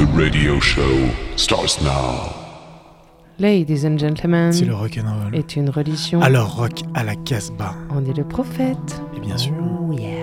The radio show starts now. Ladies and gentlemen, C'est le rock'n'roll. est une religion. Alors rock à la Casbah. On est le prophète. Et bien sûr. Oh yeah.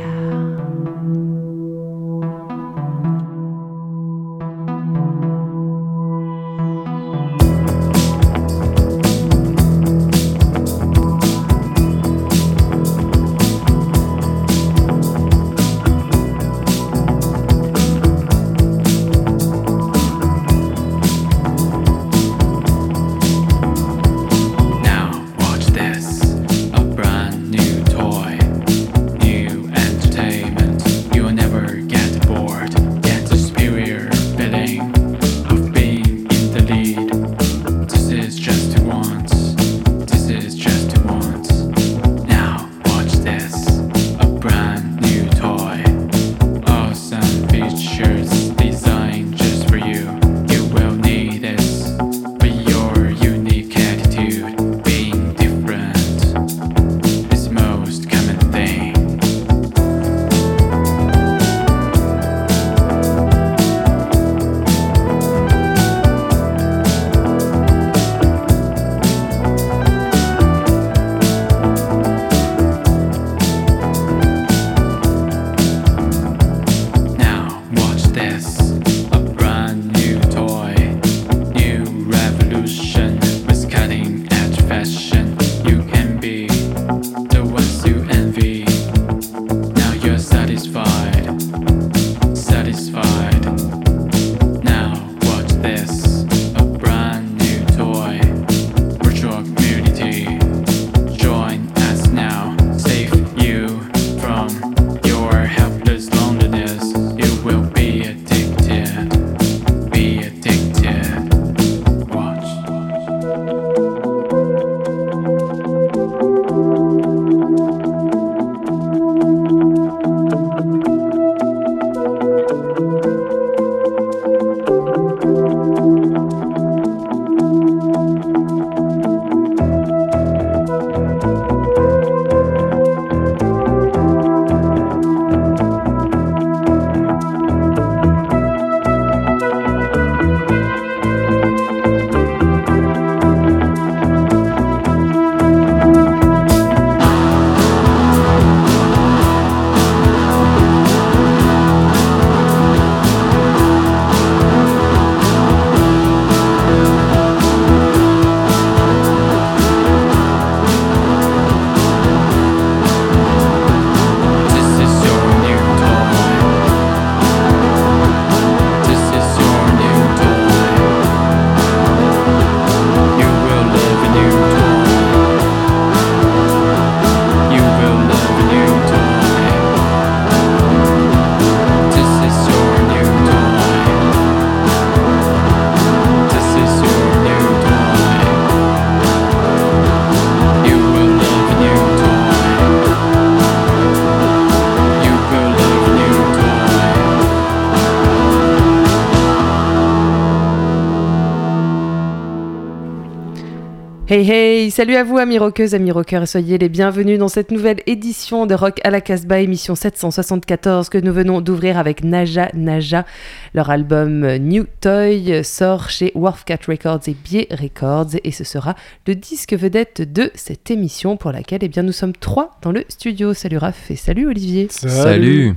Hey hey, salut à vous amis rockeuses, amis rockeurs et soyez les bienvenus dans cette nouvelle édition de Rock à la Casbah, émission 774 que nous venons d'ouvrir avec Naja Naja. Leur album euh, New Toy sort chez Wharfcat Records et Biais Records et ce sera le disque vedette de cette émission pour laquelle eh bien, nous sommes trois dans le studio. Salut Raph et salut Olivier. Salut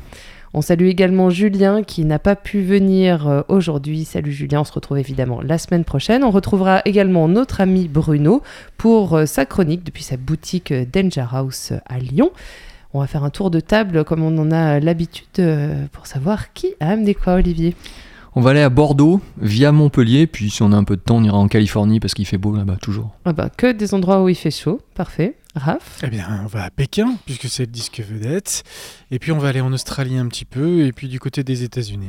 On salue également Julien qui n'a pas pu venir euh, aujourd'hui. Salut Julien, on se retrouve évidemment la semaine prochaine. On retrouvera également notre ami Bruno pour euh, sa chronique depuis sa boutique euh, Danger House à Lyon. On va faire un tour de table comme on en a l'habitude pour savoir qui a amené quoi Olivier? On va aller à Bordeaux via Montpellier, puis si on a un peu de temps, on ira en Californie parce qu'il fait beau là-bas toujours. Ah bah, que des endroits où il fait chaud, parfait. Raph? Eh bien, on va à Pékin, puisque c'est le disque vedette. Et puis, on va aller en Australie un petit peu, et puis du côté des États-Unis.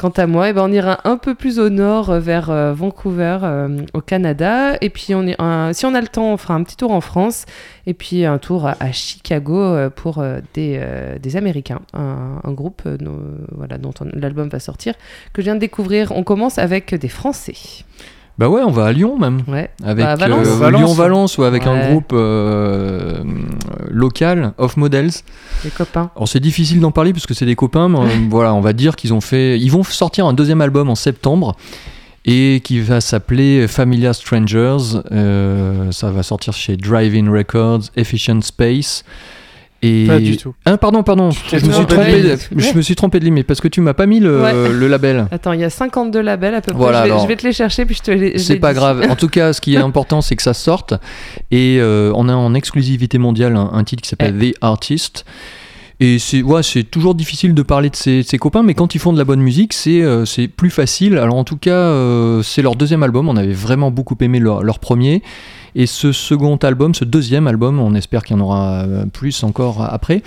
Quant à moi, eh ben, on ira un peu plus au nord, euh, vers euh, Vancouver, euh, au Canada. Et puis, on si on a le temps, on fera un petit tour en France. Et puis, un tour à, Chicago pour des, Américains. Un, groupe dont- l'album va sortir, que je viens de découvrir. On commence avec des Français. Bah ouais, on va à Lyon même. Ouais. Avec Bah, à Valence. euh, Valence. Lyon-Valence ou avec Ouais. un groupe euh, local, Off Models. Les copains. Alors c'est difficile d'en parler parce que c'est des copains, mais euh, voilà, on va dire qu'ils ont fait. Ils vont sortir un deuxième album en septembre et qui va s'appeler Familiar Strangers. Euh, ça va sortir chez Drive-In Records, Efficient Space. Et... Pas du tout. Ah pardon, pardon. Je me, suis trompé de je me suis trompé de limite parce que tu m'as pas mis le, Ouais. le label. Attends, il y a 52 labels à peu près. Voilà, je, vais, alors. je vais te les chercher puis je te les. C'est pas grave. En tout cas, ce qui est important, c'est que ça sorte. Et euh, on a en exclusivité mondiale un, un titre qui s'appelle The Artist. Et c'est ouais, c'est toujours difficile de parler de ses, de ses copains, mais quand ils font de la bonne musique, c'est euh, c'est plus facile. Alors en tout cas, euh, c'est leur deuxième album. On avait vraiment beaucoup aimé leur, leur premier. Et ce second album, ce deuxième album, on espère qu'il y en aura euh, plus encore après,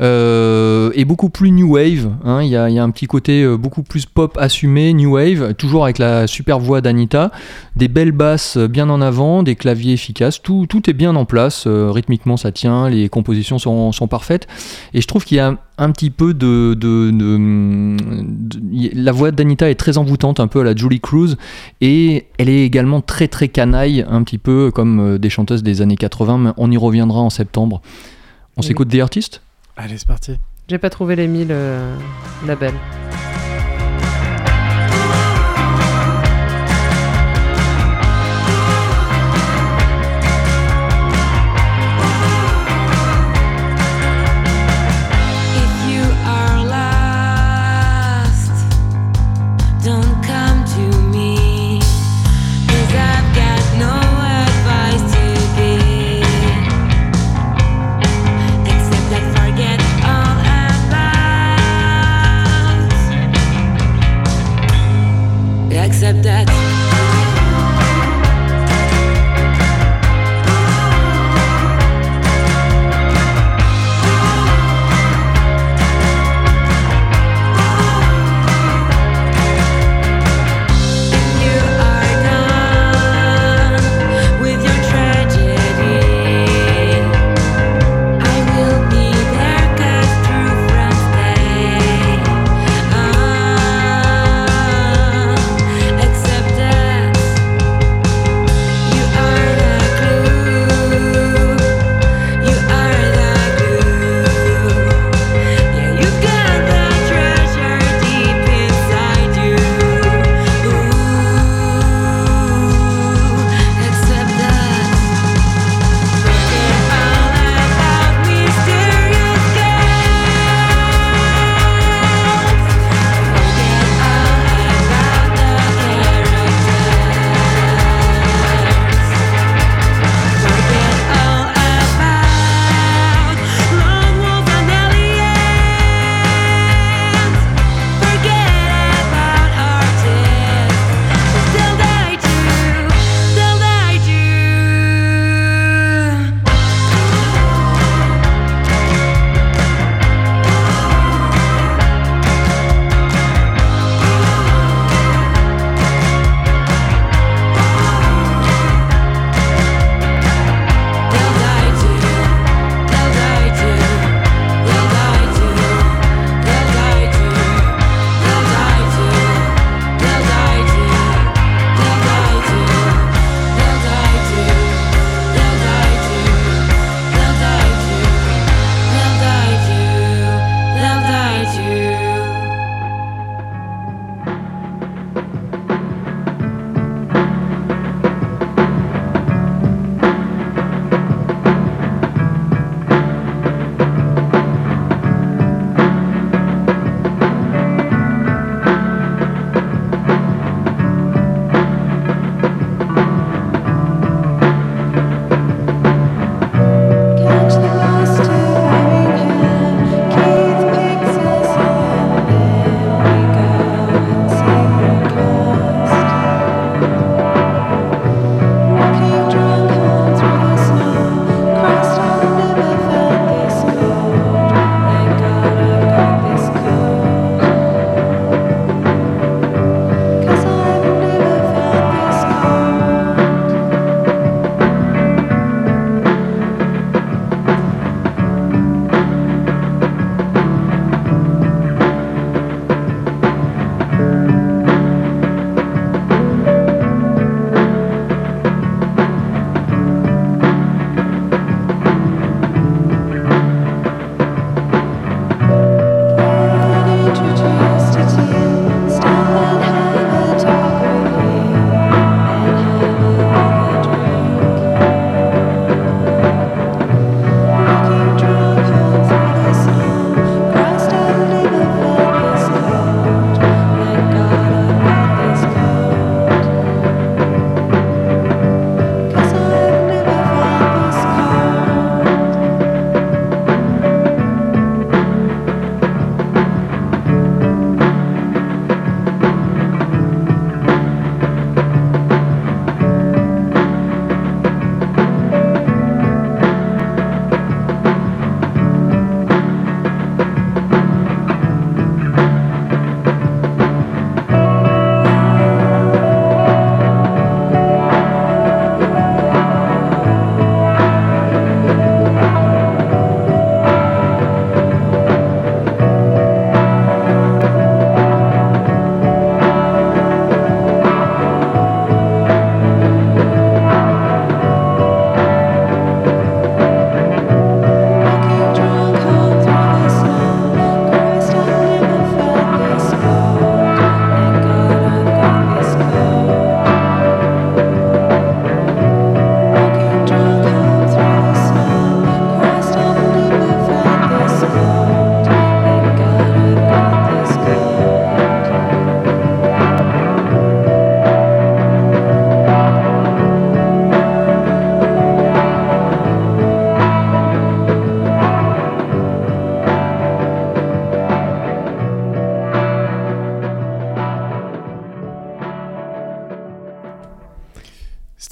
euh, est beaucoup plus new wave. hein. Il y, a, il y a un petit côté euh, beaucoup plus pop assumé, new wave, toujours avec la super voix d'Anita, des belles basses bien en avant, des claviers efficaces, tout, tout est bien en place. euh, rythmiquement, ça tient, les compositions sont, sont parfaites. Et je trouve qu'il y a un petit peu de, de- de- de- la voix d'Anita est très envoûtante, un peu à la Julie Cruz, et elle est également très très canaille, un petit peu comme euh, des chanteuses des années 80. Mais on y reviendra en septembre. On Oui. s'écoute des artistes Allez, c'est parti. J'ai pas trouvé les 1000 euh, labels.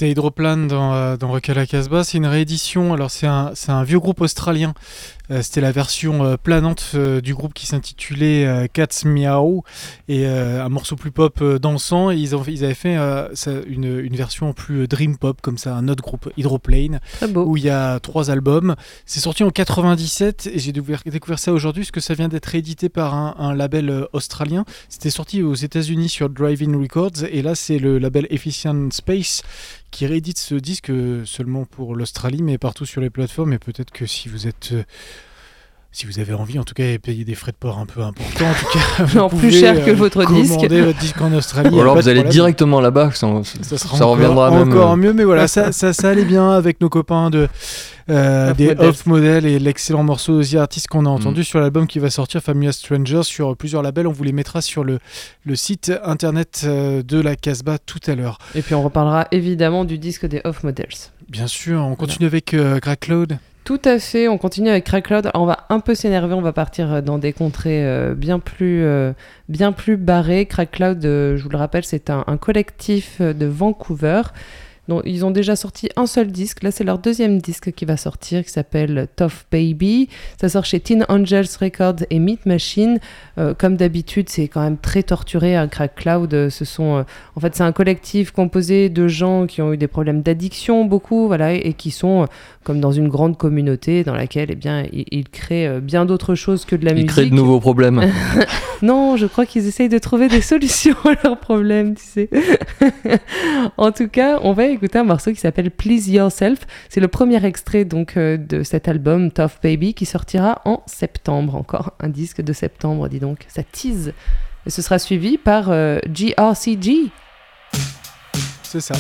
C'était Hydroplane dans, euh, dans Rock à la Casbah. C'est une réédition. Alors, c'est un, un vieux groupe australien. Euh, C'était la version euh, planante euh, du groupe qui s'intitulait Cats Meow et un morceau plus pop dansant. Et ils, ont, ils avaient fait ça- une, une version plus dream pop, comme ça, un autre groupe, Hydroplane, où il y a trois albums. C'est sorti en 97 et j'ai découvert, découvert ça aujourd'hui parce que ça vient d'être réédité par un, un label australien. C'était sorti aux États-Unis sur Drive-In Records et là, c'est le label Efficient Space qui réédite ce disque euh, seulement pour l'Australie, mais partout sur les plateformes. Et peut-être que si vous êtes. Si vous avez envie, en tout cas, et payer des frais de port un peu importants, en tout cas, vous En plus pouvez, cher que euh, votre disque. votre disque en Australie. Ou alors vous allez problème. directement là-bas, ça, Ça, sera ça encore, reviendra même. encore euh, mieux, mais voilà, ça, ça, ça allait bien avec nos copains de euh, Off des Models. Off Model et l'excellent morceau The Artist qu'on a Mm. entendu sur l'album qui va sortir, Famous Strangers, sur plusieurs labels. On vous les mettra sur le, le site internet euh, de la Casbah tout à l'heure. Et puis on reparlera évidemment du disque des Off Models. Bien sûr, on continue avec euh, Greg Cloud. Tout à fait, on continue avec Crack Cloud. On va un peu s'énerver, on va partir euh, dans des contrées euh, bien, plus, euh, bien plus barrées. Crack Cloud, euh, je vous le rappelle, c'est un, collectif de Vancouver. Dont ils ont déjà sorti un seul disque. Là, c'est leur deuxième disque qui va sortir, qui s'appelle Tough Baby. Ça sort chez Teen Angels Records et Meat Machine. Euh, comme d'habitude, c'est quand même très torturé. Un Crack Cloud, ce sont, euh, en fait, c'est un collectif composé de gens qui ont eu des problèmes d'addiction, beaucoup, voilà, et, et qui sont euh, comme dans une grande communauté dans laquelle, eh bien, ils, ils créent bien d'autres choses que de la musique. crée de nouveaux problèmes. Non, je crois qu'ils essayent de trouver des solutions à leurs problèmes, tu sais. en tout cas, on va écouter un morceau qui s'appelle Please Yourself. C'est le premier extrait donc euh, de cet album Tough Baby qui sortira en septembre. Encore un disque de septembre, dis donc. Ça tease. Et ce sera suivi par euh, GRCG. C'est ça.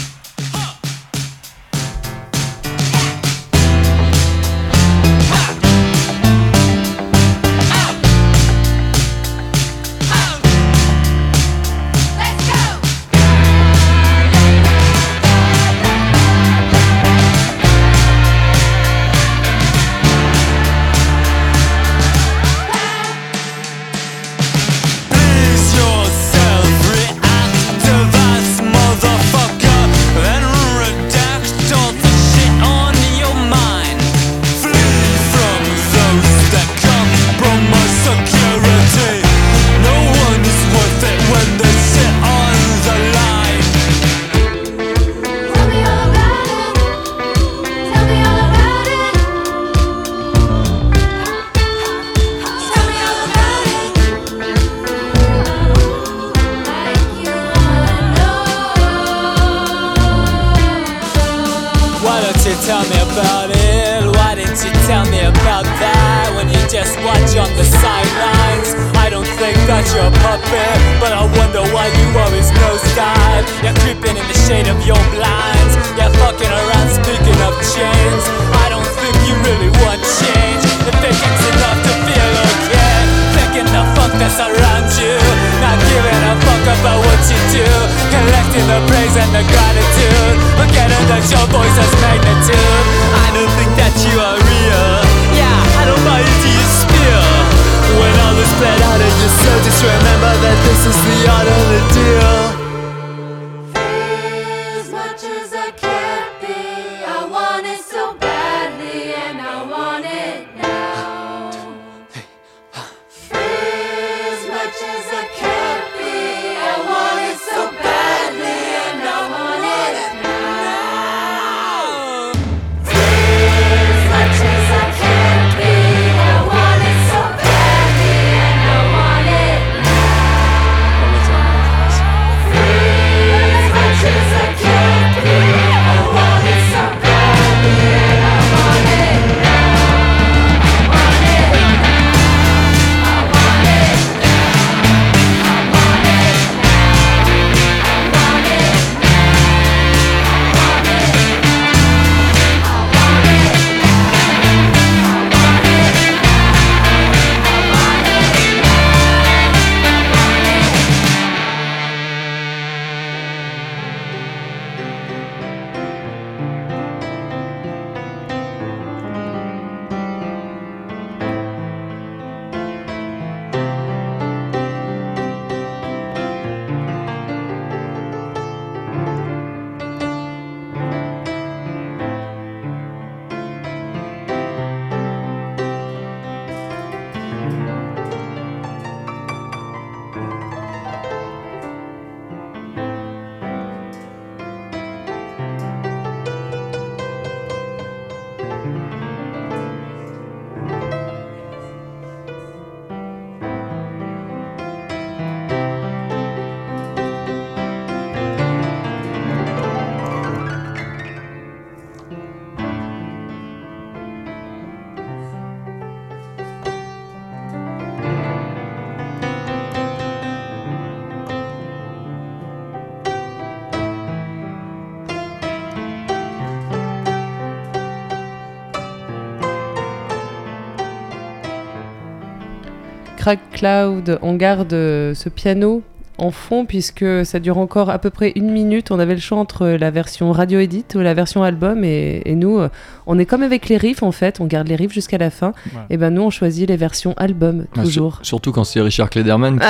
Crack Cloud, on garde euh, ce piano en fond puisque ça dure encore à peu près une minute. On avait le choix entre la version radio edit ou la version album et, et nous, euh, on est comme avec les riffs en fait, on garde les riffs jusqu'à la fin. Et ben nous, on choisit les versions album Ah, toujours. sur- surtout quand c'est Richard Klederman qui,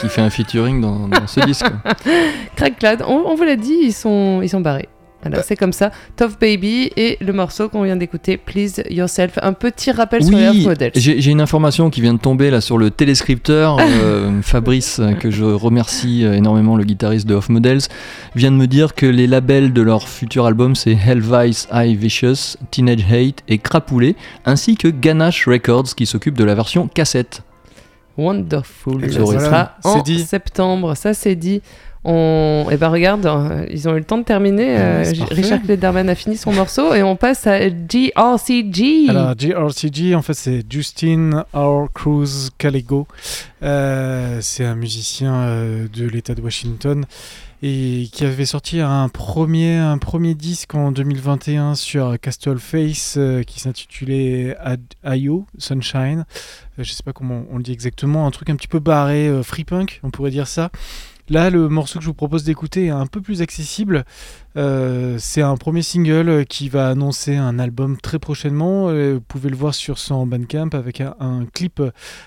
qui fait un featuring dans, dans ce disque. Crack Cloud, on, on vous l'a dit, ils sont, ils sont barrés. Voilà, Bah. c'est comme ça. Tough Baby et le morceau qu'on vient d'écouter, Please Yourself. Un petit rappel sur les Oui, Models. j'ai une information qui vient de tomber là sur le téléscripteur. Euh, Fabrice, euh, que je remercie euh, énormément, le guitariste de Off Models, vient de me dire que les labels de leur futur album c'est Hellvice, High Vicious, Teenage Hate et Crapoulé, ainsi que Ganache Records qui s'occupe de la version cassette. Wonderful. Ben voilà, sera en dit. septembre. Ça, c'est dit. On... Et ben regarde, euh, ils ont eu le temps de terminer. euh, J- parfait. Richard Klederman a fini son morceau et on passe à GRCG. Alors, JRCG, en fait, c'est Justin R. Cruz Callego. Euh, c'est un musicien euh, de l'État de Washington et qui avait sorti un premier, un premier disque en 2021 sur Castle Face euh, qui s'intitulait Ayo Sunshine. Euh, je sais pas comment on le dit exactement, un truc un petit peu barré, euh, free punk, on pourrait dire ça. Là, le morceau que je vous propose d'écouter est un peu plus accessible. Euh, c'est un premier single qui va annoncer un album très prochainement. Euh, vous pouvez le voir sur son Bandcamp avec un, clip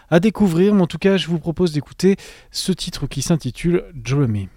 à découvrir. Mais en tout cas, je vous propose d'écouter ce titre qui s'intitule Dreamy.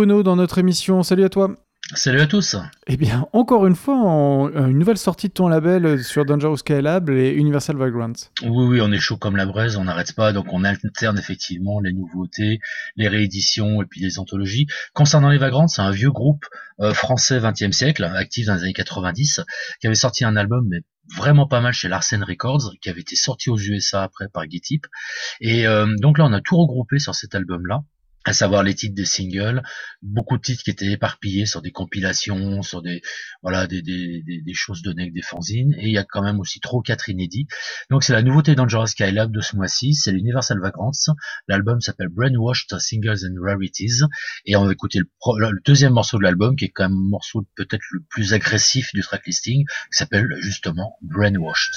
Bruno dans notre émission. Salut à toi. Salut à tous. Eh bien, encore une fois, en- une nouvelle sortie de ton label euh, sur Dangerous Skylab et Universal Vagrant. Oui, oui, on est chaud comme la braise, on n'arrête pas, donc on alterne effectivement les nouveautés, les rééditions et puis les anthologies. Concernant les Vagrants, c'est un vieux groupe euh, français 20e siècle, actif dans les années 90, qui avait sorti un album mais vraiment pas mal chez Larsen Records, qui avait été sorti aux USA après par Gitip. Et euh, donc là, on a tout regroupé sur cet album-là à savoir les titres des singles, beaucoup de titres qui étaient éparpillés sur des compilations, sur des voilà des, des, des, choses données avec des fanzines, et il y a quand même aussi ou quatre inédits. Donc c'est la nouveauté Dangerous Skylab de ce mois-ci, c'est l'Universal Vagrants. L'album s'appelle Brainwashed Singles and Rarities, et on va écouter le, le deuxième morceau de l'album, qui est quand même un morceau peut-être le plus agressif du tracklisting, qui s'appelle justement Brainwashed.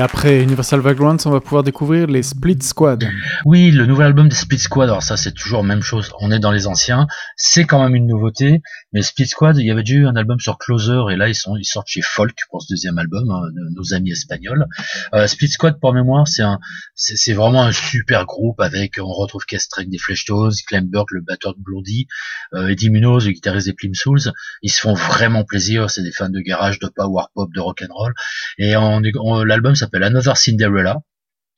Après Universal Vagrants, on va pouvoir découvrir les Split Squad. Oui, le nouvel album des Split Squad, alors ça c'est toujours la même chose, on est dans les anciens, c'est quand même une nouveauté, mais Split Squad, il y avait déjà eu un album sur Closer, et là ils, sortent chez Folk pour ce deuxième album, hein, de nos amis espagnols. Euh, Split Squad, pour mémoire, c'est vraiment un super groupe avec, on retrouve Kestrek des Fleshtones, Clem Burke, le batteur de Blondie, euh, Eddie Munoz, le guitariste des Plim Souls, ils se font vraiment plaisir, c'est des fans de garage, de power pop, de rock and roll, et l'album Another Cinderella,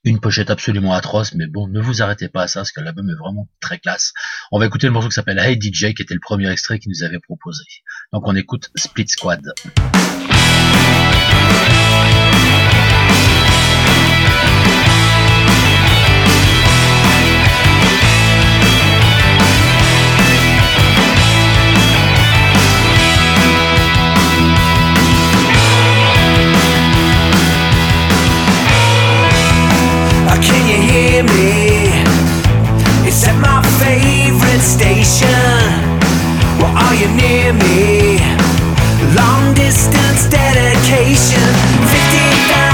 une pochette absolument atroce, mais bon, ne vous arrêtez pas à ça, parce que l'album est vraiment très classe. On va écouter le morceau qui s'appelle Hey DJ, qui était le premier extrait qu'il nous avait proposé. Donc on écoute Split Squad. hear me. It's at my favorite station. Well, are you near me? Long distance dedication. 50,000.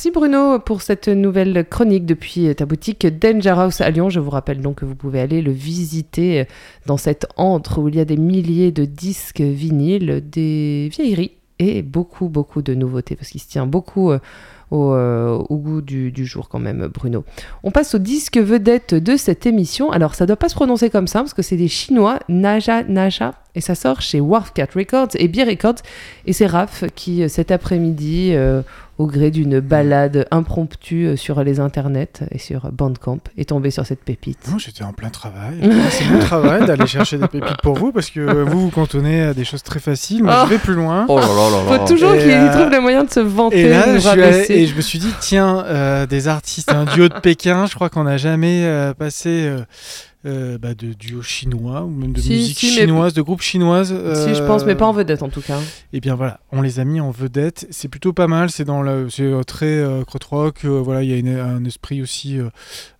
Merci Bruno pour cette nouvelle chronique depuis ta boutique Danger House à Lyon. Je vous rappelle donc que vous pouvez aller le visiter dans cette antre où il y a des milliers de disques vinyles, des vieilleries et beaucoup beaucoup de nouveautés parce qu'il se tient beaucoup euh, au, euh, goût du, jour quand même Bruno. On passe au disque vedette de cette émission. Alors ça doit pas se prononcer comme ça parce que c'est des Chinois, Naja Naja, et ça sort chez Wharfcat Records et Beer Records. Et c'est Raph qui euh, cet après-midi, euh, au gré d'une balade impromptue euh, sur les internets et sur Bandcamp, est tombé sur cette pépite. Non, j'étais en plein travail. C'est mon travail d'aller chercher des pépites pour vous parce que vous vous cantonnez à des choses très faciles. Moi, Oh. je vais plus loin. Oh là là là Faut toujours Et, qu'il euh, trouve le moyen de se vanter, Et là, je, suis allé- et je me suis dit, tiens, euh, des artistes, un duo de Pékin, je crois qu'on n'a jamais euh, passé euh, euh, bah, de duo chinois ou même de Si, musique si, mais- chinoise, de groupe chinoise. Si, je pense, mais pas en vedette en tout cas. Et bien voilà, on les a mis en vedette. C'est plutôt pas mal. C'est dans le, euh, très euh, euh, voilà, il y a une- un esprit aussi euh,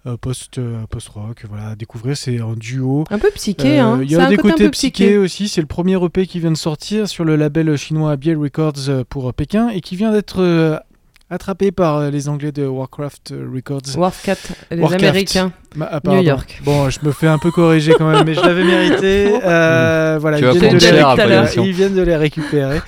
euh, post euh, post rock. Voilà, à découvrir. C'est un duo. Un peu psyché, Euh, hein. Il y a un des côtés psyché psyché. aussi. C'est le premier EP qui vient de sortir sur le label chinois Biel Records euh, pour euh, Pékin et qui vient d'être euh, attrapé par euh, les Anglais de Warcraft euh, Records. Wharfcat, les Warcraft. Américains. Ma- ah, pardon. New York. Bon, je me fais un peu corriger quand même, mais je l'avais mérité. Euh, voilà, Tu ils viennent, les ils viennent de les récupérer.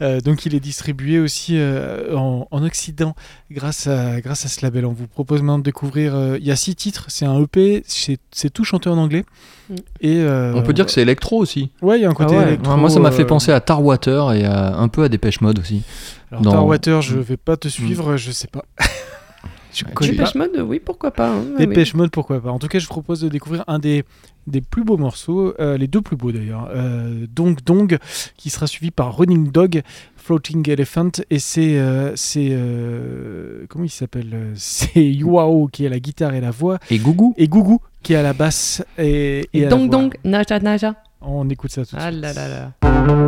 Euh, donc il est distribué aussi euh, en, en Occident grâce à, grâce à ce label. On vous propose maintenant de découvrir. euh, Il y a six titres, c'est un EP, c'est tout chanté en anglais. Mm. Et, euh, On peut dire que c'est électro aussi. Ouais, il y a un côté Ah ouais. électro, Ouais, moi, ça m'a fait euh, penser à Tarwater et à- un peu à Dépêche Mode aussi. Alors, dans- Tarwater, je Mm. vais pas te suivre, je sais pas. je connais pas. Mode, oui, pourquoi pas. hein, oui. Dépêche Mode, pourquoi pas. En tout cas, je vous propose de découvrir un des, des plus beaux morceaux, euh, les deux plus beaux d'ailleurs. Euh, Dong Dong, qui sera suivi par Running Dog, Floating Elephant, et c'est. euh, c'est euh, comment il s'appelle C'est Yuao qui à la guitare et la voix, Et Gougou et Gougou qui à la basse et, et Et à la donc, voix. donc, Naja, Naja. On écoute ça tout de Ah suite. là là là.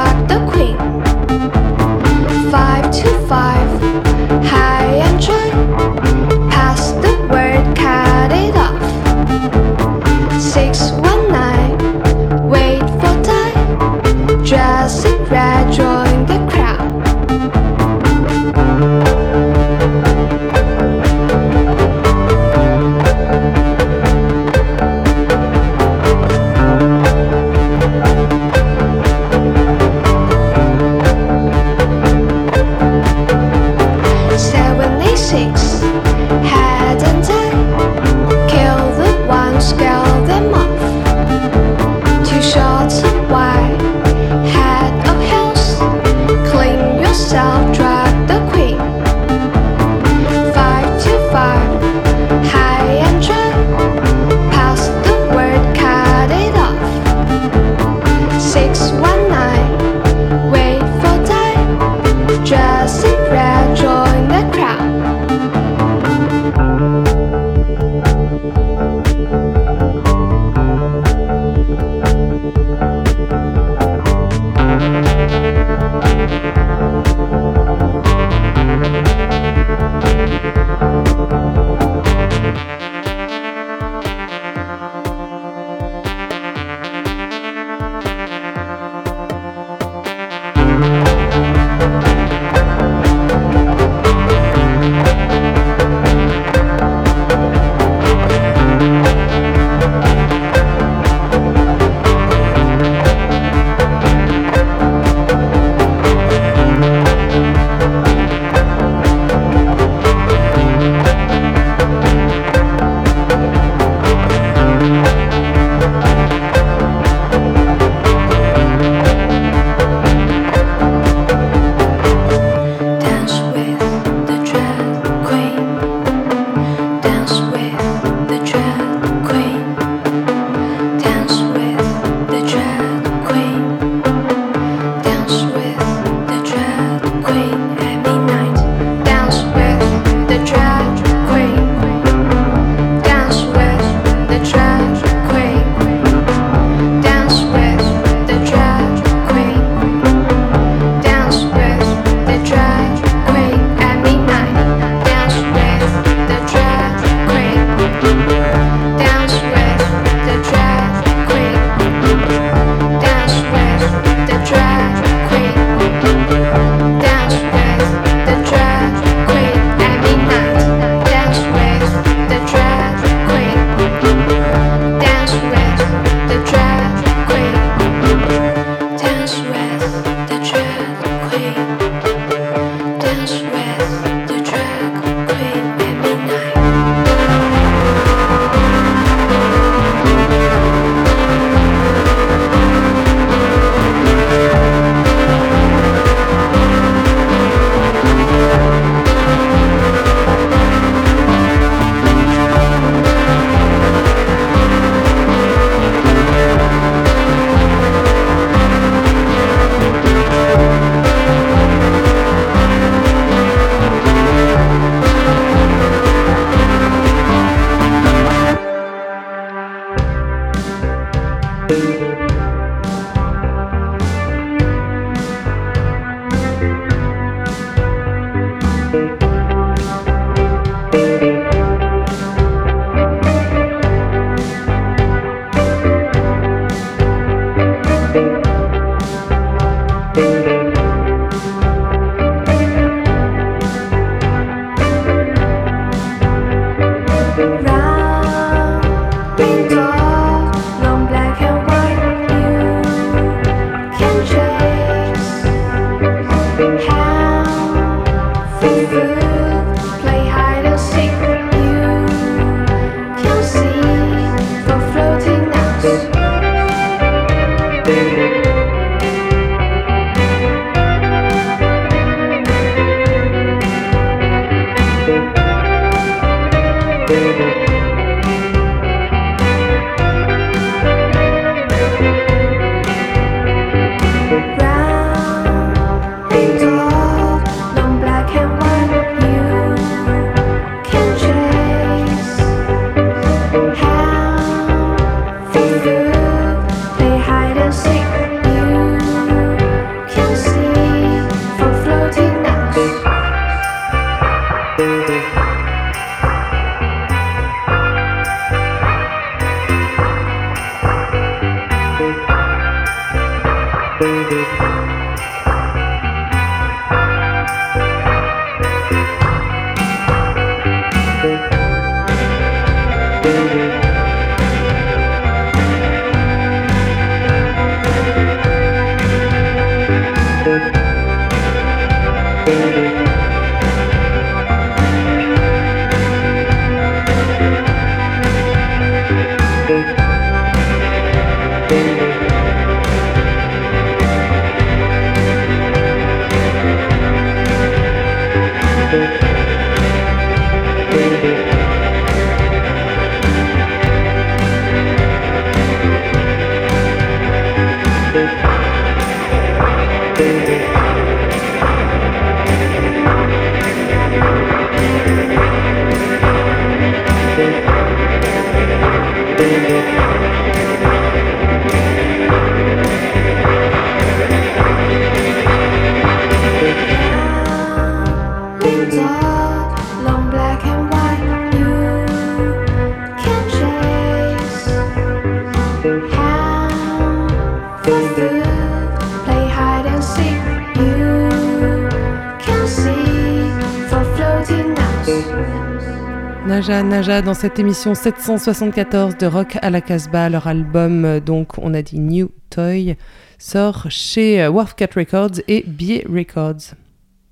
Naja Naja dans cette émission 774 de Rock à la Casbah. Leur album, euh, donc on a dit New Toy, sort chez euh, Wharfcat Records et Bier Records.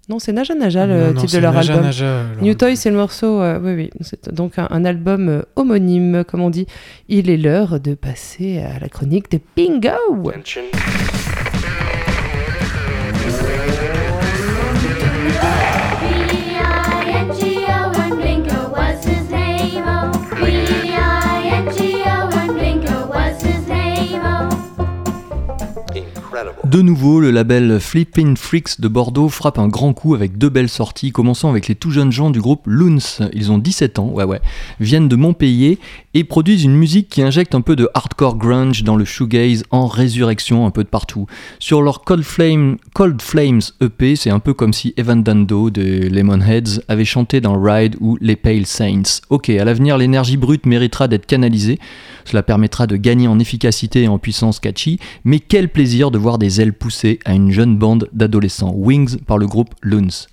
Non, c'est Naja Naja le Non, non, titre de leur Naja album. Naja, leur New Toy, c'est le morceau, euh, oui, oui. C'est donc un, un album euh, homonyme, comme on dit. Il est l'heure de passer à la chronique de Bingo. B-I-N-G-O De nouveau, le label Flippin' Freaks de Bordeaux frappe un grand coup avec deux belles sorties, commençant avec les tout jeunes gens du groupe Loons. Ils ont 17 ans, ouais ouais, viennent de Montpellier et produisent une musique qui injecte un peu de hardcore grunge dans le shoegaze en résurrection un peu de partout. Sur leur Cold, Flame, Cold Flames EP, c'est un peu comme si Evan Dando de Lemonheads avait chanté dans Ride ou Les Pale Saints. Ok, à l'avenir, l'énergie brute méritera d'être canalisée. Cela permettra de gagner en efficacité et en puissance catchy, mais quel plaisir de voir des ailes poussées à une jeune bande d'adolescents, Wings par le groupe Loons.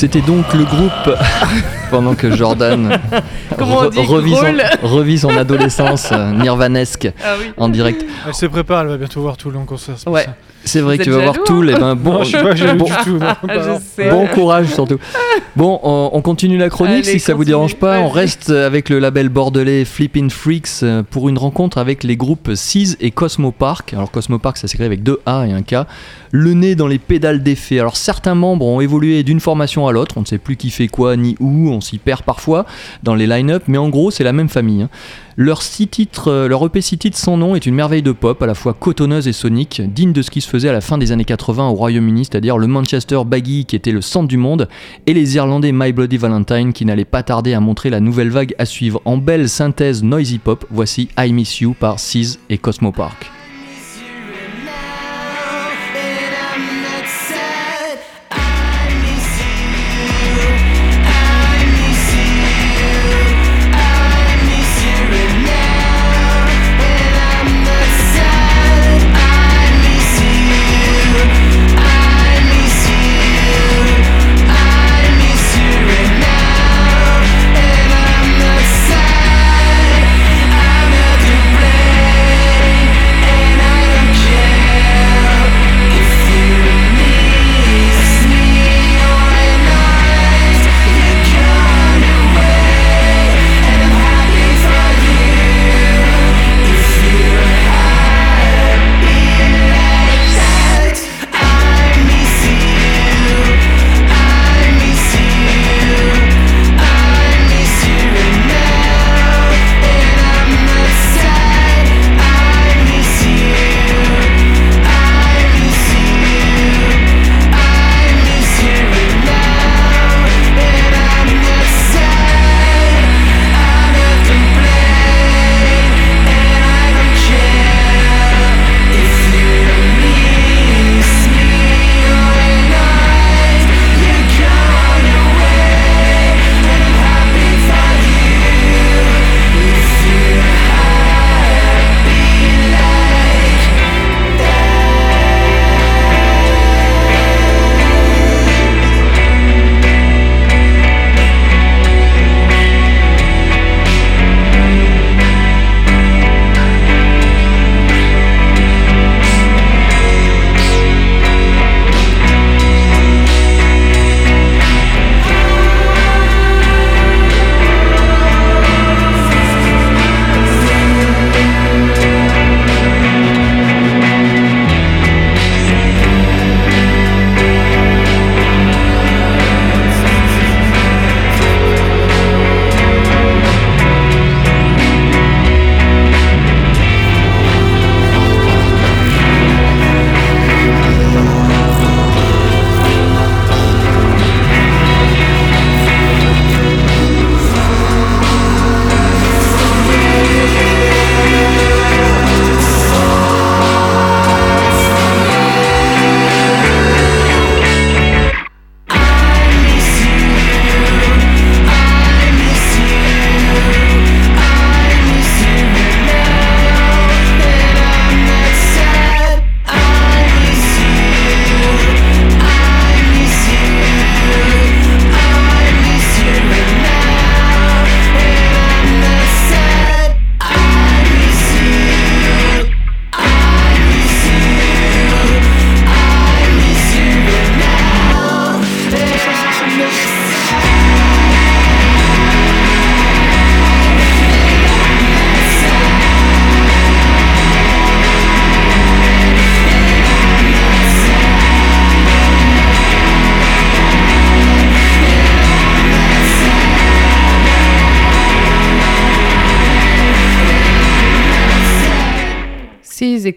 C'était donc le groupe pendant que Jordan Comment on re- dit, revit, son, growl revit son adolescence euh, nirvanesque Ah oui. en direct. Elle se prépare, elle va bientôt voir tout le en concert. Ouais. C'est vrai Vous que tu vas voir tout. hein Et ben bon, Non, je suis pas jaloux bon, du tout. non, Ah, je bon courage surtout. Bon, on, on continue la chronique Allez, si ça vous continue, dérange pas. On reste avec le label bordelais Flippin' Freaks euh, pour une rencontre avec les groupes Seas et Cosmo Park. Alors Cosmo Park, ça s'écrit avec deux A et un K. Le nez dans les pédales d'effet. Alors certains membres ont évolué d'une formation à l'autre. On ne sait plus qui fait quoi ni où. On s'y perd parfois dans les line-up, mais en gros c'est la même famille. hein. Leur, six titres, euh, EP six titres sans nom est une merveille de pop, à la fois cotonneuse et sonique, digne de ce qui se faisait à la fin des années 80 au Royaume-Uni, c'est-à-dire le Manchester Baggy qui était le centre du monde, et les Irlandais My Bloody Valentine qui n'allaient pas tarder à montrer la nouvelle vague à suivre. En belle synthèse noisy pop, voici I Miss You par Seas et Cosmo Park.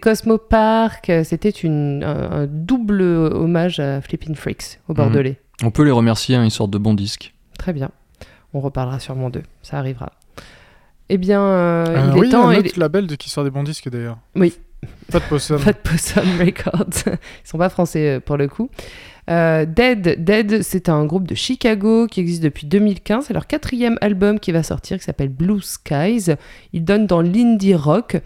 Seas et Cosmo Park, euh, c'était une- un, un double hommage à Flippin' Freaks au Bordelais. On peut les remercier, hein, ils sortent de bons disques. Très bien. On reparlera sûrement d'eux, ça arrivera. Eh bien, euh, Ah il oui, est temps. un il autre est- label de qui sort des bons disques d'ailleurs. Oui. Pas de possum. Pas de Possum Records. Ils sont pas français euh, pour le coup. Euh, Dead, Dead, c'est un groupe de Chicago qui existe depuis 2015. C'est leur quatrième album qui va sortir, qui s'appelle Blue Skies. Ils donnent dans l'indie rock.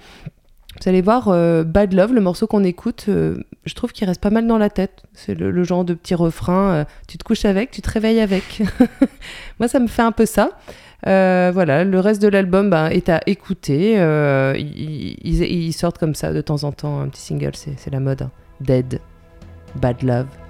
Vous allez voir, euh, Bad Love, le morceau qu'on écoute, euh, je trouve qu'il reste pas mal dans la tête. C'est le, genre de petit refrain, euh, tu te couches avec, tu te réveilles avec. Moi, ça me fait un peu ça. voilà, le reste de l'album bah, est à écouter. ils, sortent comme ça de temps en temps un petit single, c'est la mode. Hein. Dead, Bad Love.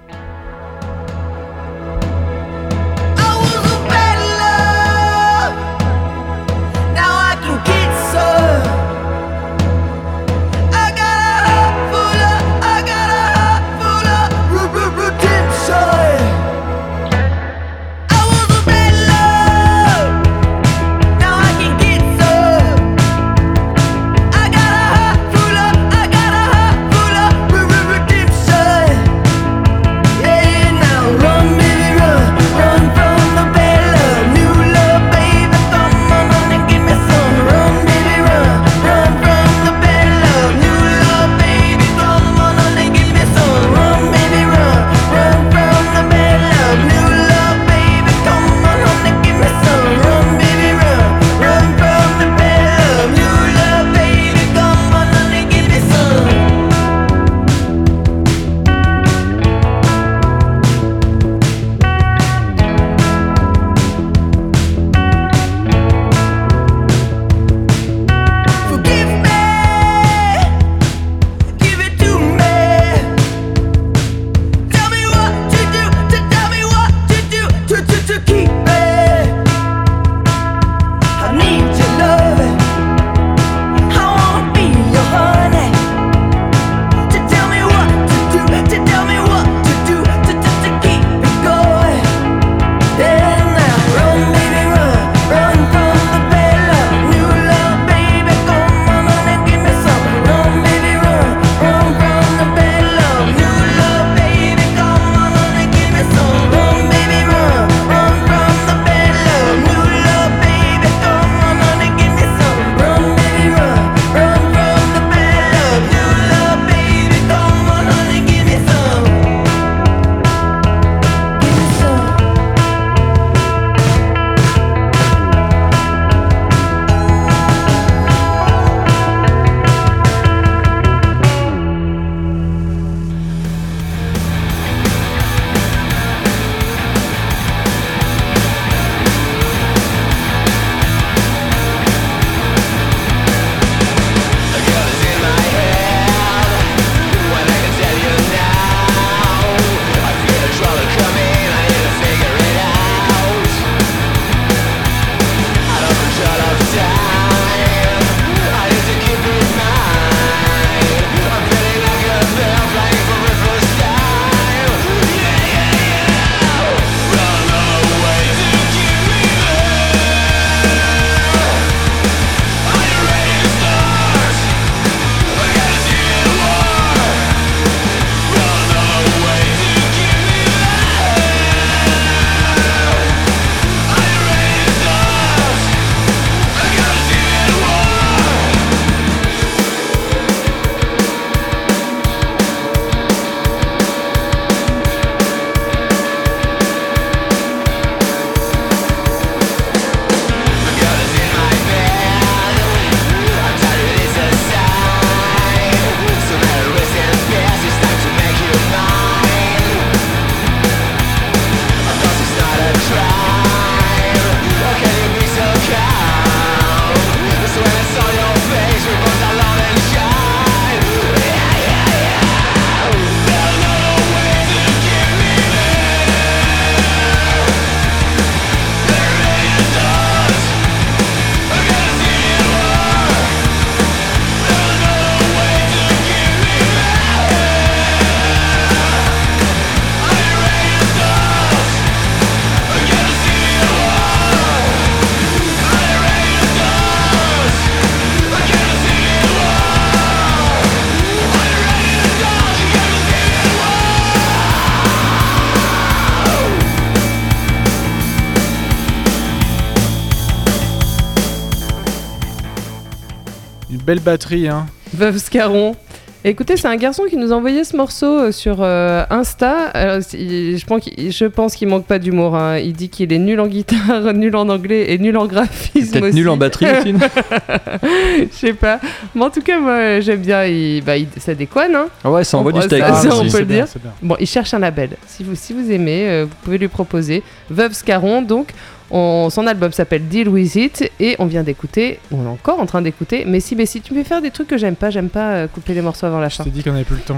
belle batterie. Hein. Veuve Scarron. Écoutez, c'est un garçon qui nous a envoyé ce morceau euh, sur euh, Insta. Je pense qu'il, manque pas d'humour. Hein. Il dit qu'il est nul en guitare, nul en anglais et nul en graphisme. Nul en batterie aussi. Je sais pas. Mais en tout cas, moi, j'aime bien. Il, bah, il, ça déconne. Hein. Ah ouais, ça envoie on, du steak. Ça, hein, ça, on peut le. Bon, il cherche un label. Si vous, si vous aimez, euh, vous pouvez lui proposer. Veuve Scarron, donc. On- son album s'appelle Deal With It et on vient d'écouter, on est encore en train d'écouter, mais si, mais si tu fais faire des trucs que j'aime pas, j'aime pas euh, couper les morceaux avant la Je fin. t'ai dit qu'on plus le temps.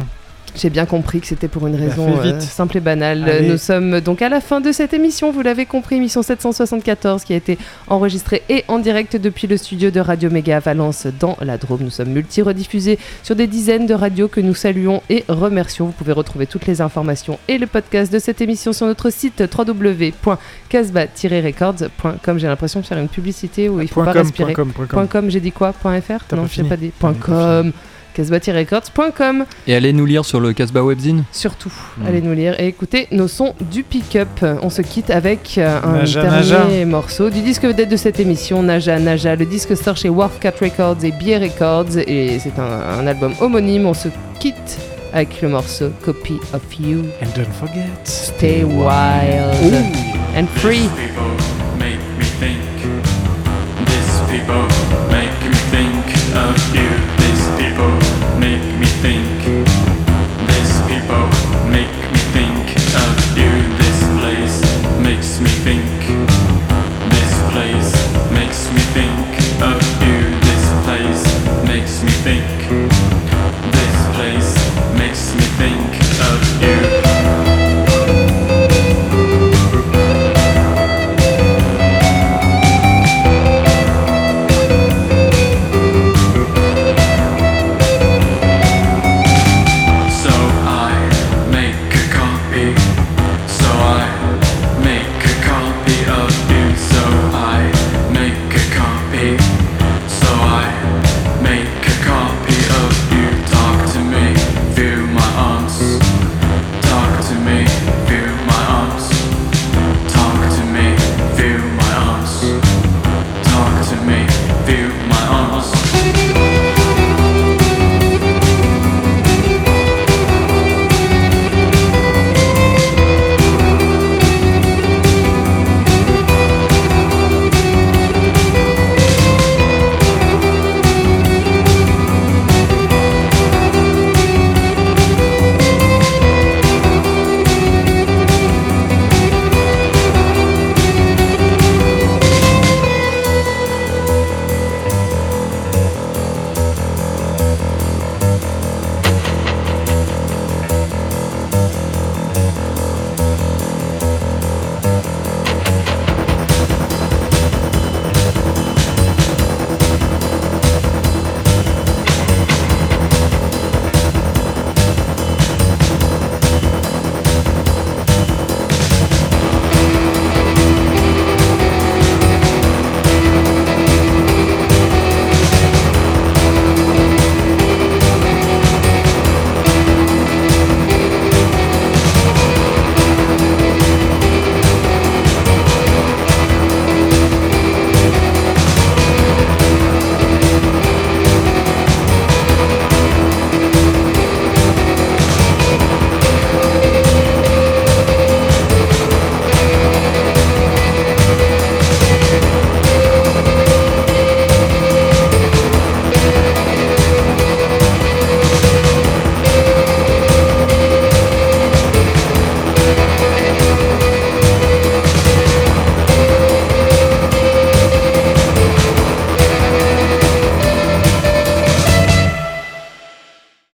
J'ai bien compris que c'était pour une Bah, raison euh, simple et banale. Allez. Nous sommes donc à la fin de cette émission, vous l'avez compris, émission 774 qui a été enregistrée et en direct depuis le studio de Radio Méga à Valence dans la Drôme. Nous sommes multi-rediffusés sur des dizaines de radios que nous saluons et remercions. Vous pouvez retrouver toutes les informations et le podcast de cette émission sur notre site www.casba-records.com. J'ai l'impression de faire une publicité où il faut Point pas com, respirer. point com, point com. Point .com, j'ai dit quoi .fr Non, j'ai fini. pas dit. .com. Casbah-records.com Et allez nous lire sur le Casbah Webzine. surtout. Mm. Allez nous lire et écouter nos sons du pick-up. On se quitte avec euh, un Naja, dernier Naja. morceau du disque vedette de cette émission, Naja Naja. Le disque sort chez Wharfcat Records et Bier Records et c'est un, un album homonyme. On se quitte avec le morceau Copy of You. And don't forget. Stay wild and free. These people make me think. These people make me think of you. people make me think. These people make me think. This place makes me think. This place makes me think.